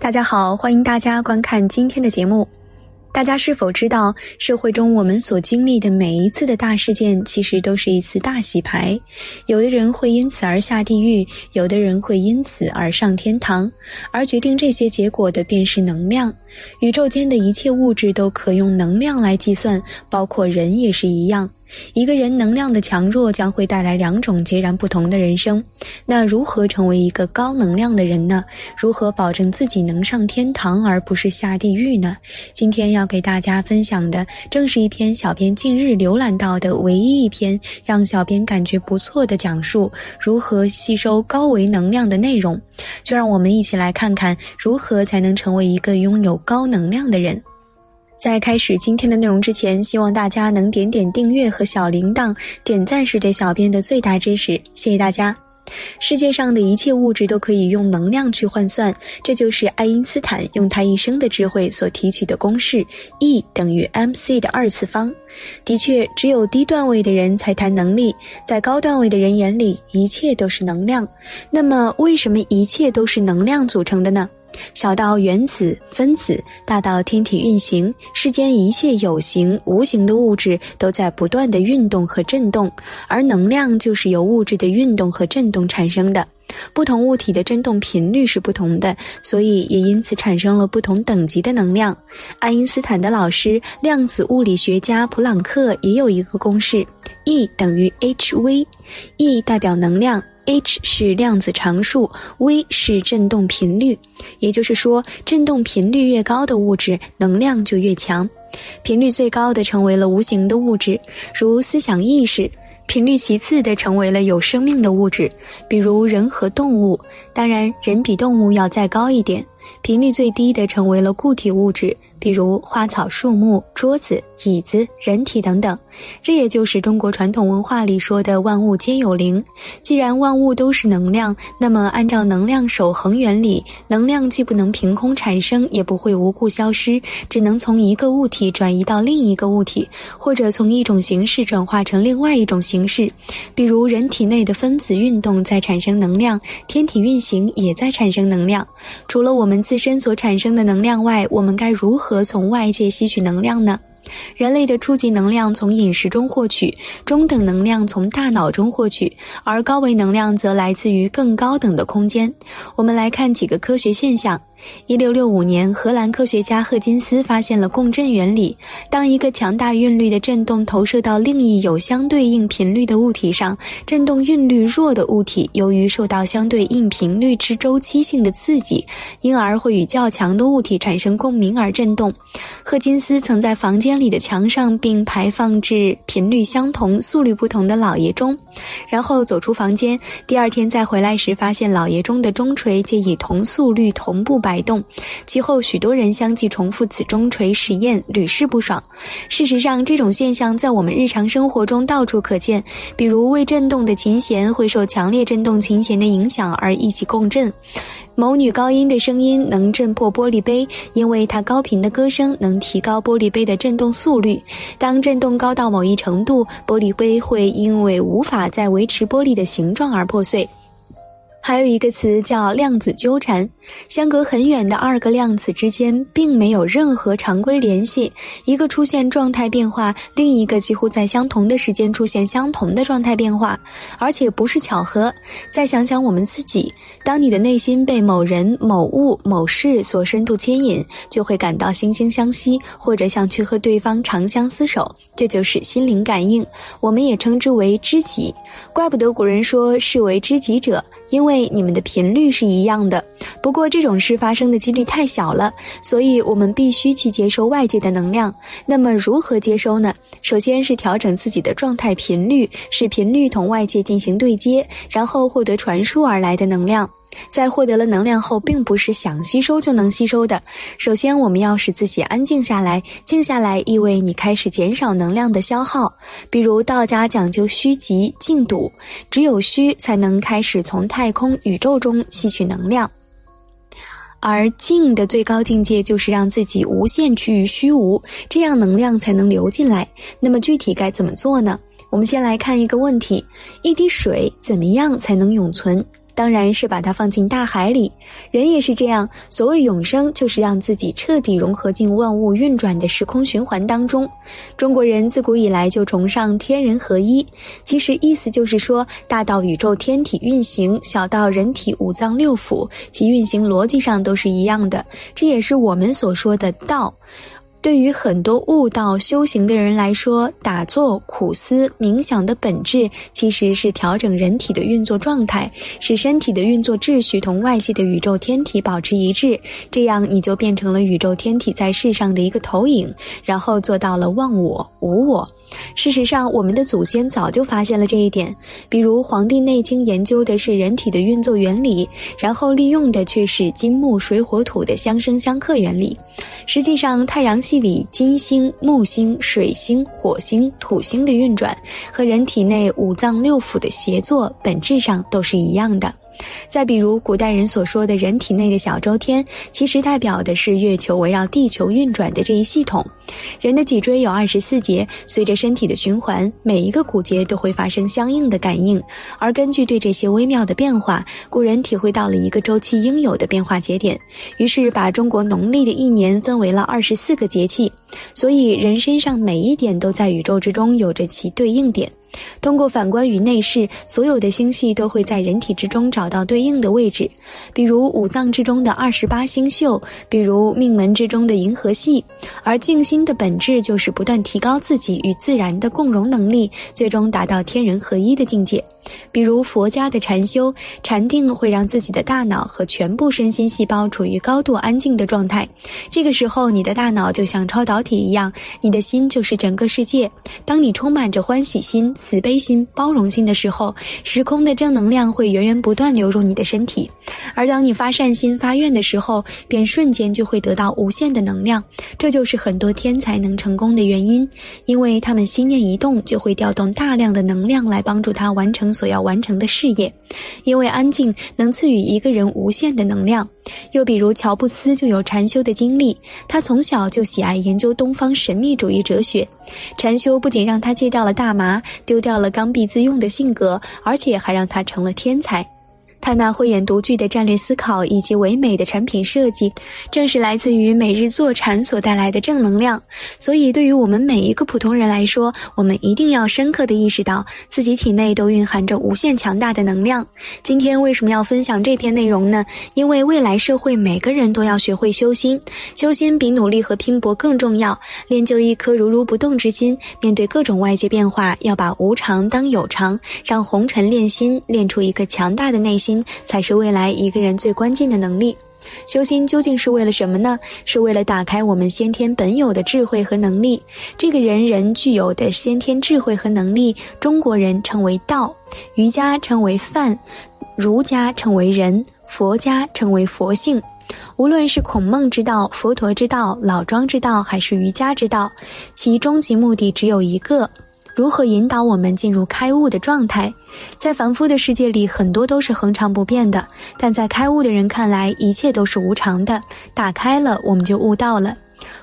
大家好，欢迎大家观看今天的节目。大家是否知道，社会中我们所经历的每一次的大事件，其实都是一次大洗牌。有的人会因此而下地狱，有的人会因此而上天堂。而决定这些结果的，便是能量。宇宙间的一切物质都可用能量来计算，包括人也是一样。一个人能量的强弱将会带来两种截然不同的人生。那如何成为一个高能量的人呢？如何保证自己能上天堂而不是下地狱呢？今天要给大家分享的，正是一篇小编近日浏览到的唯一一篇让小编感觉不错的讲述如何吸收高维能量的内容。就让我们一起来看看，如何才能成为一个拥有高能量的人。在开始今天的内容之前，希望大家能点点订阅和小铃铛，点赞是对小编的最大支持，谢谢大家。世界上的一切物质都可以用能量去换算，这就是爱因斯坦用他一生的智慧所提取的公式：E 等于 mc 的二次方。的确，只有低段位的人才谈能力，在高段位的人眼里，一切都是能量。那么，为什么一切都是能量组成的呢？小到原子、分子，大到天体运行，世间一切有形、无形的物质都在不断的运动和振动，而能量就是由物质的运动和振动产生的。不同物体的振动频率是不同的，所以也因此产生了不同等级的能量。爱因斯坦的老师、量子物理学家普朗克也有一个公式：E 等于 hv，E 代表能量。H 是量子常数，v 是振动频率，也就是说，振动频率越高的物质，能量就越强。频率最高的成为了无形的物质，如思想意识；频率其次的成为了有生命的物质，比如人和动物。当然，人比动物要再高一点。频率最低的成为了固体物质。比如花草树木、桌子、椅子、人体等等，这也就是中国传统文化里说的“万物皆有灵”。既然万物都是能量，那么按照能量守恒原理，能量既不能凭空产生，也不会无故消失，只能从一个物体转移到另一个物体，或者从一种形式转化成另外一种形式。比如人体内的分子运动在产生能量，天体运行也在产生能量。除了我们我们自身所产生的能量外，我们该如何？从外界吸取能量呢？人类的初级能量从饮食中获取，中等能量从大脑中获取，而高维能量则来自于更高等的空间。我们来看几个科学现象。一六六五年，荷兰科学家赫金斯发现了共振原理。当一个强大韵律的振动投射到另一有相对应频率的物体上，振动韵律弱的物体由于受到相对应频率之周期性的刺激，因而会与较强的物体产生共鸣而振动。赫金斯曾在房间里的墙上并排放置频率相同、速率不同的老爷钟，然后走出房间。第二天再回来时，发现老爷钟的钟锤皆以同速率同步摆。摆动，其后许多人相继重复此钟锤实验，屡试不爽。事实上，这种现象在我们日常生活中到处可见。比如，未振动的琴弦会受强烈振动琴弦的影响而一起共振；某女高音的声音能震破玻璃杯，因为她高频的歌声能提高玻璃杯的振动速率。当振动高到某一程度，玻璃杯会因为无法再维持玻璃的形状而破碎。还有一个词叫量子纠缠，相隔很远的二个量子之间并没有任何常规联系，一个出现状态变化，另一个几乎在相同的时间出现相同的状态变化，而且不是巧合。再想想我们自己，当你的内心被某人、某物、某事所深度牵引，就会感到惺惺相惜，或者想去和对方长相厮守，这就是心灵感应，我们也称之为知己。怪不得古人说视为知己者。因为你们的频率是一样的，不过过这种事发生的几率太小了，所以我们必须去接收外界的能量。那么如何接收呢？首先是调整自己的状态频率，使频率同外界进行对接，然后获得传输而来的能量。在获得了能量后，并不是想吸收就能吸收的。首先，我们要使自己安静下来。静下来意味你开始减少能量的消耗。比如道家讲究虚极静笃，只有虚才能开始从太空宇宙中吸取能量，而静的最高境界就是让自己无限趋于虚无，这样能量才能流进来。那么具体该怎么做呢？我们先来看一个问题：一滴水怎么样才能永存？当然是把它放进大海里。人也是这样，所谓永生，就是让自己彻底融合进万物运转的时空循环当中。中国人自古以来就崇尚天人合一，其实意思就是说，大到宇宙天体运行，小到人体五脏六腑，其运行逻辑上都是一样的。这也是我们所说的道。对于很多悟道修行的人来说，打坐、苦思、冥想的本质其实是调整人体的运作状态，使身体的运作秩序同外界的宇宙天体保持一致。这样你就变成了宇宙天体在世上的一个投影，然后做到了忘我、无我。事实上，我们的祖先早就发现了这一点。比如，《黄帝内经》研究的是人体的运作原理，然后利用的却是金木水火土的相生相克原理。实际上，太阳系系里金星、木星、水星、火星、土星的运转，和人体内五脏六腑的协作，本质上都是一样的。再比如，古代人所说的人体内的小周天，其实代表的是月球围绕地球运转的这一系统。人的脊椎有二十四节，随着身体的循环，每一个骨节都会发生相应的感应。而根据对这些微妙的变化，古人体会到了一个周期应有的变化节点，于是把中国农历的一年分为了二十四个节气。所以，人身上每一点都在宇宙之中有着其对应点。通过反观与内视，所有的星系都会在人体之中找到对应的位置，比如五脏之中的二十八星宿，比如命门之中的银河系。而静心的本质就是不断提高自己与自然的共融能力，最终达到天人合一的境界。比如佛家的禅修，禅定会让自己的大脑和全部身心细胞处于高度安静的状态。这个时候，你的大脑就像超导体一样，你的心就是整个世界。当你充满着欢喜心、慈悲心、包容心的时候，时空的正能量会源源不断流入你的身体。而当你发善心、发愿的时候，便瞬间就会得到无限的能量。这就是很多天才能成功的原因，因为他们心念一动，就会调动大量的能量来帮助他完成。所要完成的事业，因为安静能赐予一个人无限的能量。又比如乔布斯就有禅修的经历，他从小就喜爱研究东方神秘主义哲学。禅修不仅让他戒掉了大麻，丢掉了刚愎自用的性格，而且还让他成了天才。他那慧眼独具的战略思考以及唯美的产品设计，正是来自于每日坐禅所带来的正能量。所以，对于我们每一个普通人来说，我们一定要深刻的意识到自己体内都蕴含着无限强大的能量。今天为什么要分享这篇内容呢？因为未来社会每个人都要学会修心，修心比努力和拼搏更重要。练就一颗如如不动之心，面对各种外界变化，要把无常当有常，让红尘练心，练出一个强大的内心。心才是未来一个人最关键的能力。修心究竟是为了什么呢？是为了打开我们先天本有的智慧和能力。这个人人具有的先天智慧和能力，中国人称为道，瑜伽称为范，儒家称为仁，佛家称为佛性。无论是孔孟之道、佛陀之道、老庄之道，还是瑜伽之道，其终极目的只有一个。如何引导我们进入开悟的状态？在凡夫的世界里，很多都是恒常不变的；但在开悟的人看来，一切都是无常的。打开了，我们就悟到了。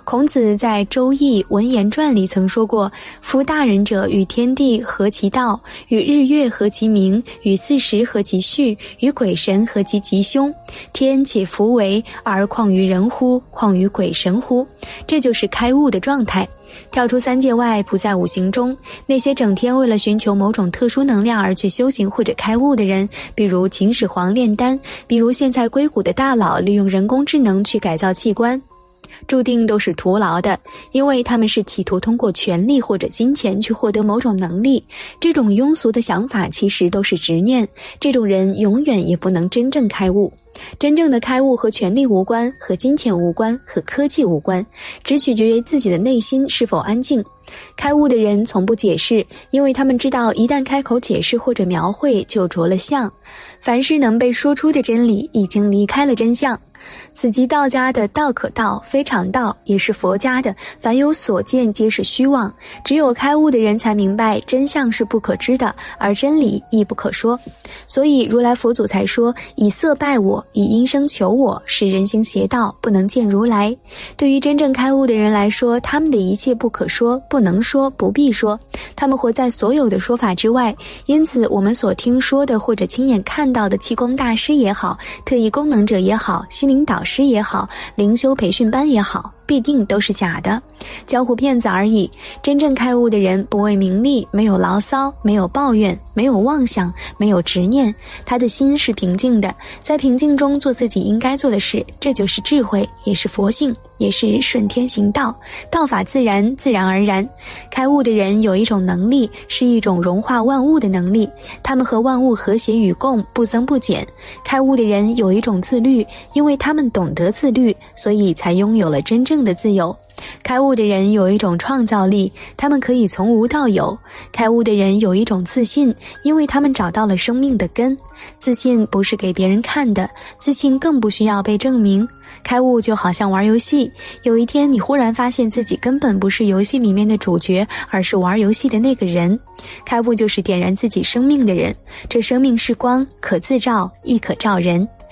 孔子在《周易文言传》里曾说过：“夫大人者，与天地合其道，与日月合其明，与四时合其序，与鬼神合其吉凶。天且弗为，而况于人乎？况于鬼神乎？”这就是开悟的状态。跳出三界外，不在五行中。那些整天为了寻求某种特殊能量而去修行或者开悟的人，比如秦始皇炼丹，比如现在硅谷的大佬利用人工智能去改造器官，注定都是徒劳的，因为他们是企图通过权力或者金钱去获得某种能力。这种庸俗的想法其实都是执念，这种人永远也不能真正开悟。真正的开悟和权力无关，和金钱无关，和科技无关，只取决于自己的内心是否安静。开悟的人从不解释，因为他们知道，一旦开口解释或者描绘，就着了相。凡是能被说出的真理，已经离开了真相。此即道家的“道可道，非常道”，也是佛家的“凡有所见，皆是虚妄”。只有开悟的人才明白真相是不可知的，而真理亦不可说。所以如来佛祖才说：“以色拜我，以音声求我，是人行邪道，不能见如来。”对于真正开悟的人来说，他们的一切不可说、不能说、不必说，他们活在所有的说法之外。因此，我们所听说的或者亲眼看到的气功大师也好，特异功能者也好，心灵导师也好，灵修培训班也好。必定都是假的，江湖骗子而已。真正开悟的人，不为名利，没有牢骚，没有抱怨，没有妄想，没有执念。他的心是平静的，在平静中做自己应该做的事，这就是智慧，也是佛性，也是顺天行道，道法自然，自然而然。开悟的人有一种能力，是一种融化万物的能力，他们和万物和谐与共，不增不减。开悟的人有一种自律，因为他们懂得自律，所以才拥有了真正的自由，开悟的人有一种创造力，他们可以从无到有。开悟的人有一种自信，因为他们找到了生命的根。自信不是给别人看的，自信更不需要被证明。开悟就好像玩游戏，有一天你忽然发现自己根本不是游戏里面的主角，而是玩游戏的那个人。开悟就是点燃自己生命的人，这生命是光，可自照，亦可照人。